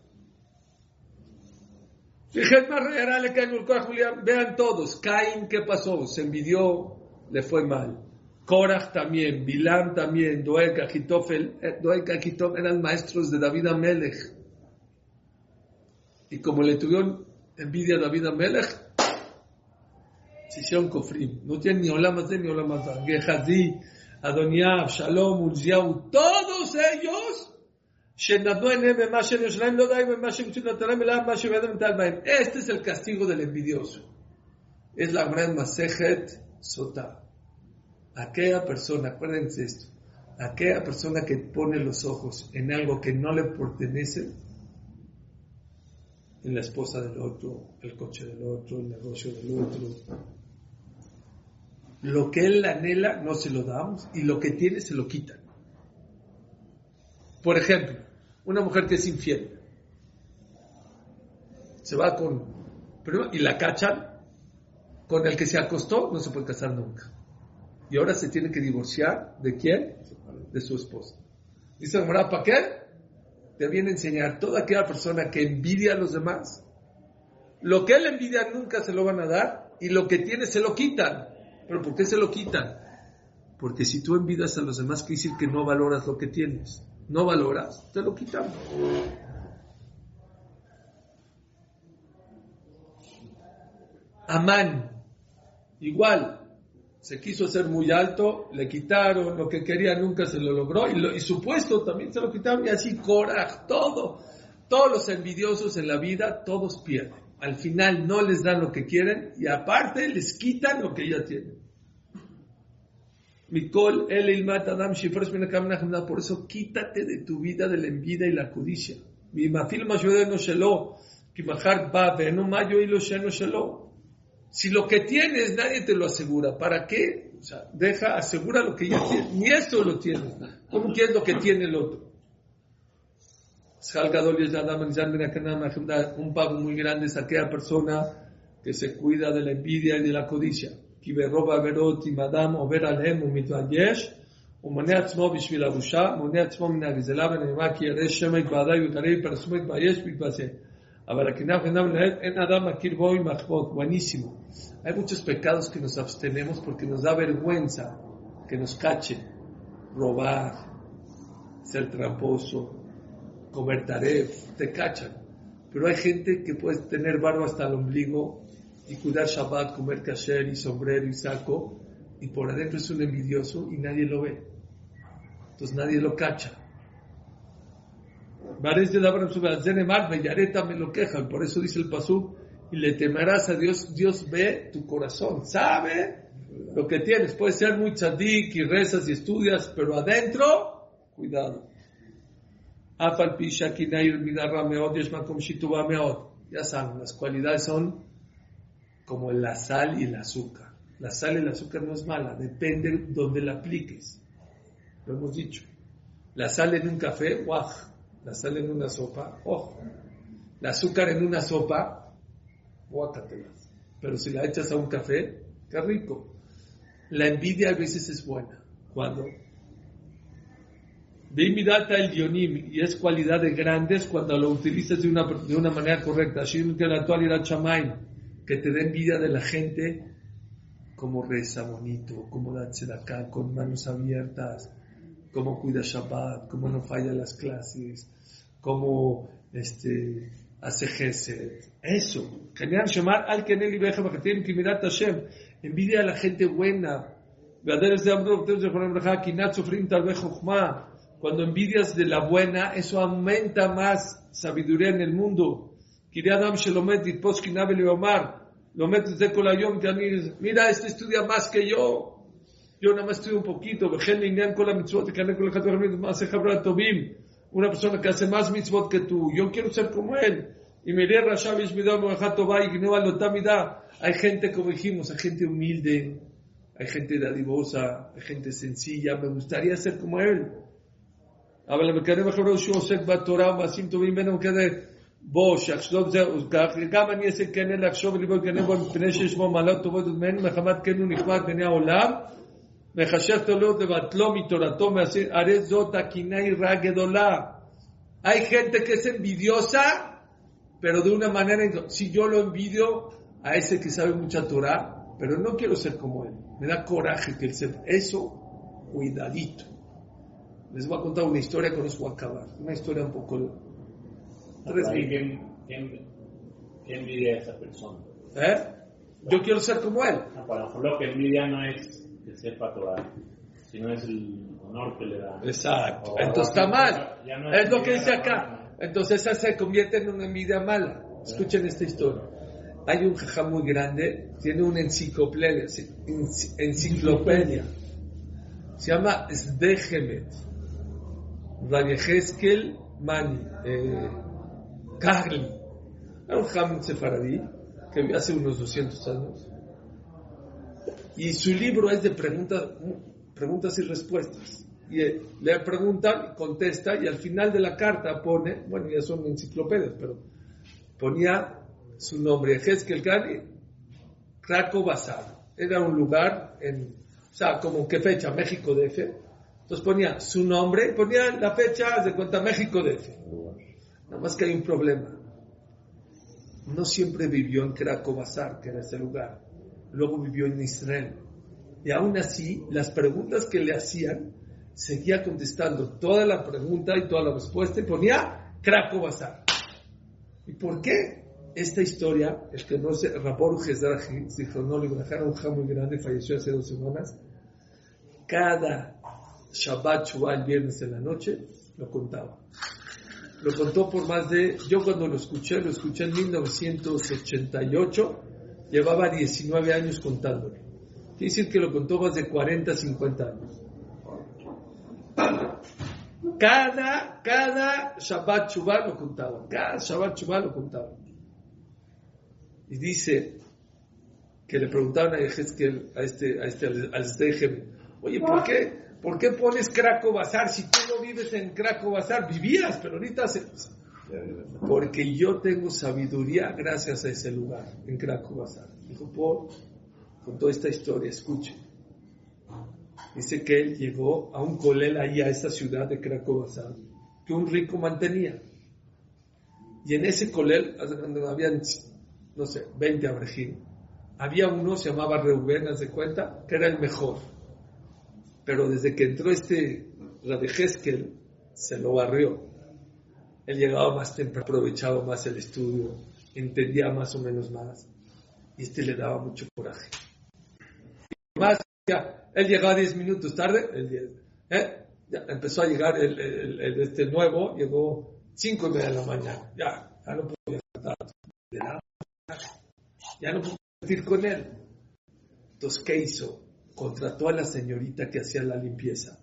Vean todos, Caín, ¿qué pasó? Se envidió, le fue mal. Korach también, Bilam también, Doeg, Achitofel, eh, Doeg, Achitofel eran maestros de David Amelech. Y como le tuvieron envidia a David Amelech, se hicieron cofrim. No tienen ni Olam de ni Olam Hazé. Gehazi, Adoniab, Shalom, Ulziau, todos ellos Este es el castigo del envidioso. Es la gran Masejet Sotah. Aquella persona, acuérdense esto, aquella persona que pone los ojos en algo que no le pertenece, en la esposa del otro, el coche del otro, el negocio del otro, lo que él anhela no se lo damos y lo que tiene se lo quitan. Por ejemplo, una mujer que es infiel, se va con, y la cachan, con el que se acostó, no se puede casar nunca. y ahora se tiene que divorciar. ¿De quién? De su esposa. Dice Gemara, ¿para qué? Te viene a enseñar toda aquella persona que envidia a los demás. Lo que él envidia nunca se lo van a dar y lo que tiene se lo quitan. ¿Pero por qué se lo quitan? Porque si tú envidias a los demás, quiere decir que no valoras lo que tienes. No valoras, te lo quitan. Amán, igual, se quiso hacer muy alto, le quitaron lo que quería, nunca se lo logró, y, lo, también se lo quitaron, y así Coraj, todo, todos los envidiosos en la vida, todos pierden. Al final no les dan lo que quieren, y aparte les quitan lo que ya tienen. Mikol, el adam. Por eso quítate de tu vida de la envidia y la codicia. Mi mafil no shelo, ki machar ba ve'enu ma yoilo sheno shelo. Si lo que tienes nadie te lo asegura, ¿para qué? O sea, deja, asegura lo que ya tienes. Ni eso lo tienes. ¿Cómo quieres lo que tiene el otro? Un pago muy grande es aquella persona que se cuida de la envidia y de la codicia. כי ברוב העבירות אם אדם עובר עליהם הוא מתרגש, הוא מונה עצמו בשביל הבושה, מונה עצמו מן הגזלה ונאמר כי ירא שמא יתבעדי וקרא יפרסמו יתבייש ויתבזה. אבל הקנאה וחינם מנהלת אין אדם מכיר בו עם מחמות, buenísimo. Hay muchos pecados que nos abstenemos porque nos da vergüenza que nos cachen, robar, ser tramposo, comer taref, te cachan. Pero hay gente que puede tener barba hasta el ombligo y cuidar Shabbat, comer kasher y sombrero y saco, y por adentro es un envidioso y nadie lo ve. Entonces nadie lo cacha. me lo quejan, por eso dice el pasú, y le temerás a Dios, Dios ve tu corazón, sabe lo que tienes, puede ser muy tzadik y rezas y estudias, pero adentro, cuidado. Ya saben, las cualidades son como la sal y el azúcar. La sal y el azúcar no es mala, depende de dónde la apliques. Lo hemos dicho. La sal en un café, guaj. La sal en una sopa, ojo. La azúcar en una sopa, guácatelas. Pero si la echas a un café, qué rico. La envidia a veces es buena. Cuando data el dionim y es cualidad de grandes cuando lo utilizas de una, de una manera correcta que te den vida de la gente como reza bonito, como da acá con manos abiertas, como cuida Shabbat, como no falla las clases, como este, hace gesed. Eso. Genial, llamar al que tienen que mirar Hashem. Envidia a la gente buena. Cuando envidias de la buena, eso aumenta más sabiduría en el mundo. Mira, este estudia más que yo. Yo nada más estudio un poquito. Una persona que hace más mitzvot que tú. Yo quiero ser como él. Y me Hay gente, como dijimos, hay gente humilde, hay gente dadivosa, hay gente sencilla. Me gustaría ser como él. אבל המקדם אחר הוא שהוא עוסק בתורה ומעשים טובים בין המקדם בו, שיחשוב זהו כך, גם אני אעשה כן לחשוב ולבוא כן בו מפני שיש בו מעלות טובות ממנו, מחמת כן הוא נכבד בעיני העולם, מחשב תולדות לבטלו מתורתו, הרי זאת הקינה היא רעה גדולה. Hay gente que es envidiosa, pero de una manera, si yo lo envidio a ese que sabe mucha Torah, pero no quiero ser como él, me da coraje que él sepa. Eso, cuidadito. Les voy a contar una historia con eso voy a acabar. Una historia un poco... Tres ¿Quién, quién, quién envidia a esa persona? ¿Eh? Yo quiero ser como él. No, para lo que envidia no es que sepa Torah, sino es el honor que le da. Exacto. O- Entonces está mal. Ya no Es lo que dice acá. Entonces esa se convierte en una envidia mala. Escuchen esta historia. Hay un jajá muy grande, tiene una enciclopedia, enci- enciclopedia. Se llama Sdegemet. Rabbi Mani, eh, Carli. Era un jajam sefaradí que hace unos 200 años. Y su libro es de preguntas, preguntas y respuestas. Y eh, le preguntan, contesta, y al final de la carta pone, bueno, ya son enciclopedias, pero ponía su nombre, Hezkel Gani, Krakow Bazar. Era un lugar en O sea, como qué fecha, México DF. Entonces ponía su nombre ponía la fecha de cuenta México DF. Nada más que hay un problema. No siempre vivió en Bazar, que era ese lugar. Luego vivió en Israel. Y aún así, las preguntas que le hacían, seguía contestando toda la pregunta y toda la respuesta y ponía Bazar. ¿Y por qué? Esta historia, el que no se, Rabor no le bajaron un muy grande, falleció hace dos semanas. Cada Shabbat Shuvah, el viernes en la noche, lo contaba. Lo contó por más de, yo cuando lo escuché, lo escuché en 1988, llevaba 19 años contándolo. Quiere decir que lo contó más de 40, 50 años. Cada, cada Shabbat Shuvah lo contaba. Cada Shabbat Shuvah lo contaba. Y dice que le preguntaban a Ezequiel, a este, a este, al Sdeijem, oye, ¿por qué, ¿por qué pones Krakow Bazar? Si tú no vives en Krakow Bazar, vivías, pero ahorita se... Porque yo tengo sabiduría gracias a ese lugar, en Krakow Bazar. Dijo, por, con toda esta historia, escuche. Dice que él llegó a un colel ahí a esa ciudad de Krakow Bazar, que un rico mantenía. Y en ese colel, donde habían, no sé, 20 abrejín, había uno, se llamaba Reuben, haz de cuenta, que era el mejor. Pero desde que entró este Radejezkel, se lo barrió. Él llegaba más temprano, aprovechaba más el estudio, entendía más o menos más. Y este le daba mucho coraje. Y más, ya, él llegaba 10 minutos tarde, el 10, ¿eh? ya empezó a llegar el, este nuevo, llegó 5 y media de la mañana. Ya, ya no podía cantar. Ya no podía ir con él. Entonces, ¿qué hizo? Contrató a la señorita que hacía la limpieza.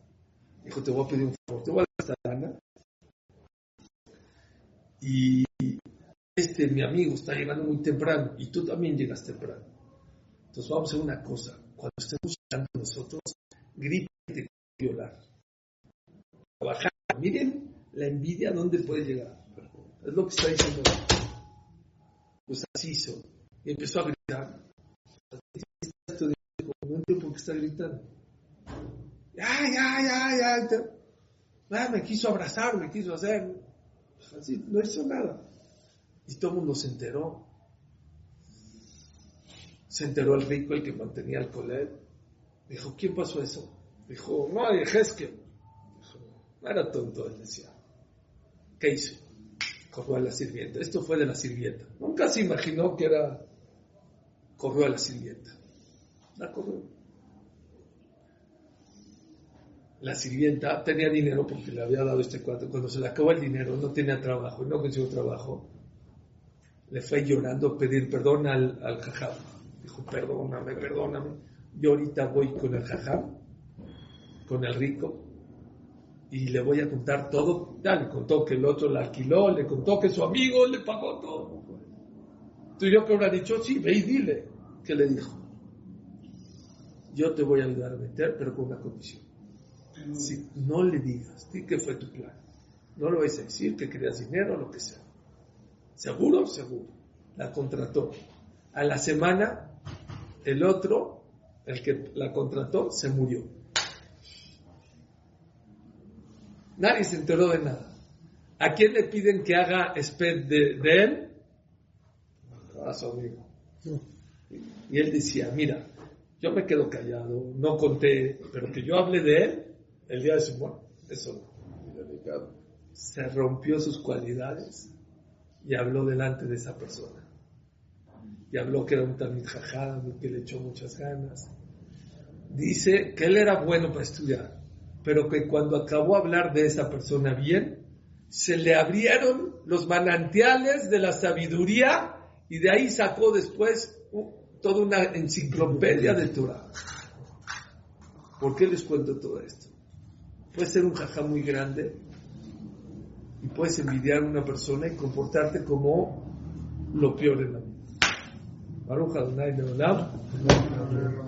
Dijo, te voy a pedir un favor, te voy a esta lana. Y este, mi amigo, está llegando muy temprano y tú también llegas temprano. Entonces vamos a hacer una cosa. Cuando estemos llegando nosotros, grite y violar. Trabajar. Miren la envidia dónde puede llegar. Es lo que está diciendo. Pues así hizo. Y empezó a gritar. Está gritando. Ya, ya, ya, ya. Me quiso abrazar, me quiso hacer. Así, no hizo nada. Y todo el mundo se enteró. Se enteró el rico, el que mantenía el colegio. Dijo, ¿quién pasó eso? Dijo, no, Ezequiel. No era tonto, él decía. ¿Qué hizo? Corrió a la sirvienta. Esto fue de la sirvienta. Nunca se imaginó que era. Corrió a la sirvienta. La corrió. La sirvienta tenía dinero porque le había dado este cuarto. Cuando se le acabó el dinero, no tenía trabajo, no consiguió trabajo. Le fue llorando a pedir perdón al, al jajam. Dijo, perdóname, perdóname. Yo ahorita voy con el jajam, con el rico, y le voy a contar todo. Ya le contó que el otro la alquiló, le contó que su amigo le pagó todo. Y yo que habrá dicho, sí, ve y dile. ¿Qué le dijo? Yo te voy a ayudar a meter, pero con una condición. Si no le digas, di que fue tu plan. No lo vais a decir que querías dinero lo que sea. ¿Seguro? Seguro. La contrató. A la semana, el otro, el que la contrató, se murió. Nadie se enteró de nada. ¿A quién le piden que haga sped de, de él? A su amigo. Y él decía, mira, yo me quedo callado, no conté, pero que yo hable de él el día de su muerte, eso. Se rompió sus cualidades y habló delante de esa persona. Y habló que era un tamid que le echó muchas ganas. Dice que él era bueno para estudiar, pero que cuando acabó de hablar de esa persona bien, se le abrieron los manantiales de la sabiduría y de ahí sacó después toda una enciclopedia de Torah. ¿Por qué les cuento todo esto? Puedes ser un jajá muy grande y puedes envidiar a una persona y comportarte como lo peor en la vida. Baruch Adonai.